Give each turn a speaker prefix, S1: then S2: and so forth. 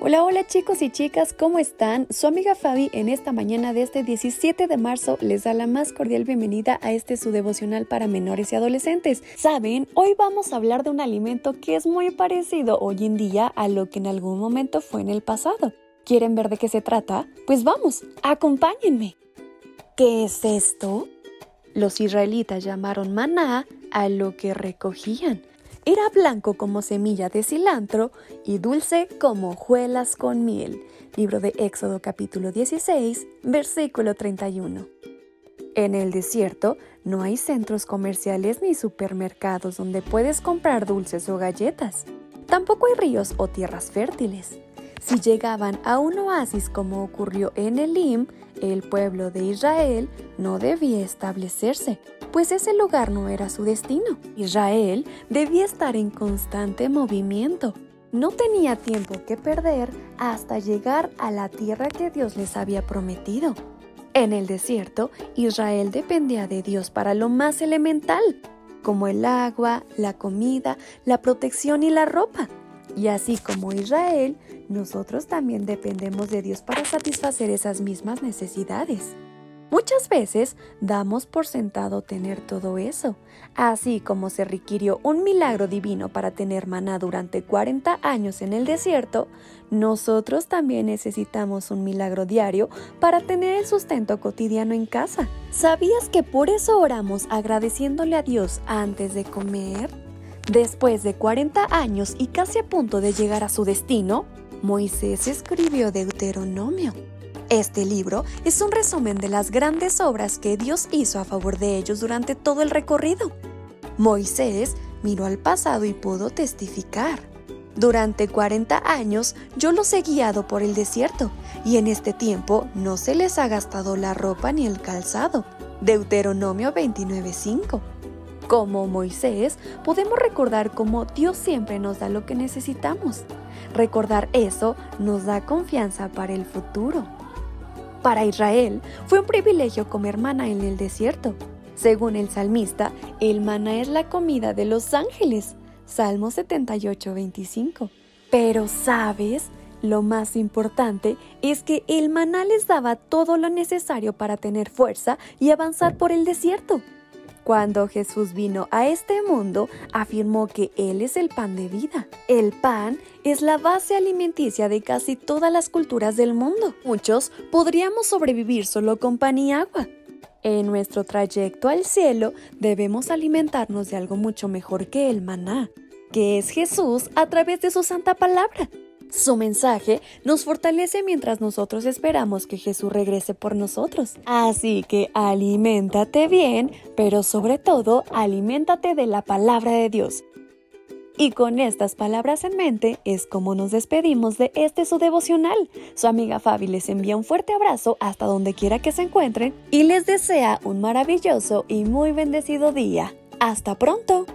S1: Hola, hola chicos y chicas, ¿cómo están? Su amiga Fabi en esta mañana de este 17 de marzo les da la más cordial bienvenida a este su devocional para menores y adolescentes. Saben, hoy vamos a hablar de un alimento que es muy parecido hoy en día a lo que en algún momento fue en el pasado. ¿Quieren ver de qué se trata? Pues vamos, acompáñenme. ¿Qué es esto? Los israelitas llamaron maná a lo que recogían. Era blanco como semilla de cilantro y dulce como hojuelas con miel. Libro de Éxodo capítulo 16, versículo 31. En el desierto no hay centros comerciales ni supermercados donde puedes comprar dulces o galletas. Tampoco hay ríos o tierras fértiles. Si llegaban a un oasis como ocurrió en Elim, el pueblo de Israel no debía establecerse, pues ese lugar no era su destino. Israel debía estar en constante movimiento. No tenía tiempo que perder hasta llegar a la tierra que Dios les había prometido. En el desierto, Israel dependía de Dios para lo más elemental, como el agua, la comida, la protección y la ropa. Y así como Israel, nosotros también dependemos de Dios para satisfacer esas mismas necesidades. Muchas veces damos por sentado tener todo eso, así como se requirió un milagro divino para tener maná durante 40 años en el desierto, nosotros también necesitamos un milagro diario para tener el sustento cotidiano en casa. ¿Sabías que por eso oramos agradeciéndole a Dios antes de comer? Después de 40 años y casi a punto de llegar a su destino, Moisés escribió Deuteronomio. Este libro es un resumen de las grandes obras que Dios hizo a favor de ellos durante todo el recorrido. Moisés miró al pasado y pudo testificar. Durante 40 años yo los he guiado por el desierto, y en este tiempo no se les ha gastado la ropa ni el calzado. Deuteronomio 29:5. Como Moisés, podemos recordar cómo Dios siempre nos da lo que necesitamos. Recordar eso nos da confianza para el futuro. Para Israel fue un privilegio comer maná en el desierto. Según el salmista, el maná es la comida de los ángeles. Salmo 78, 25. Pero, ¿sabes? Lo más importante es que el maná les daba todo lo necesario para tener fuerza y avanzar por el desierto. Cuando Jesús vino a este mundo, afirmó que Él es el pan de vida. El pan es la base alimenticia de casi todas las culturas del mundo. Muchos podríamos sobrevivir solo con pan y agua. En nuestro trayecto al cielo debemos alimentarnos de algo mucho mejor que el maná, que es Jesús a través de su santa palabra. Su mensaje nos fortalece mientras nosotros esperamos que Jesús regrese por nosotros. Así que aliméntate bien, pero sobre todo aliméntate de la palabra de Dios. Y con estas palabras en mente es como nos despedimos de este su devocional. Su amiga Fabi les envía un fuerte abrazo hasta donde quiera que se encuentren y les desea un maravilloso y muy bendecido día. ¡Hasta pronto!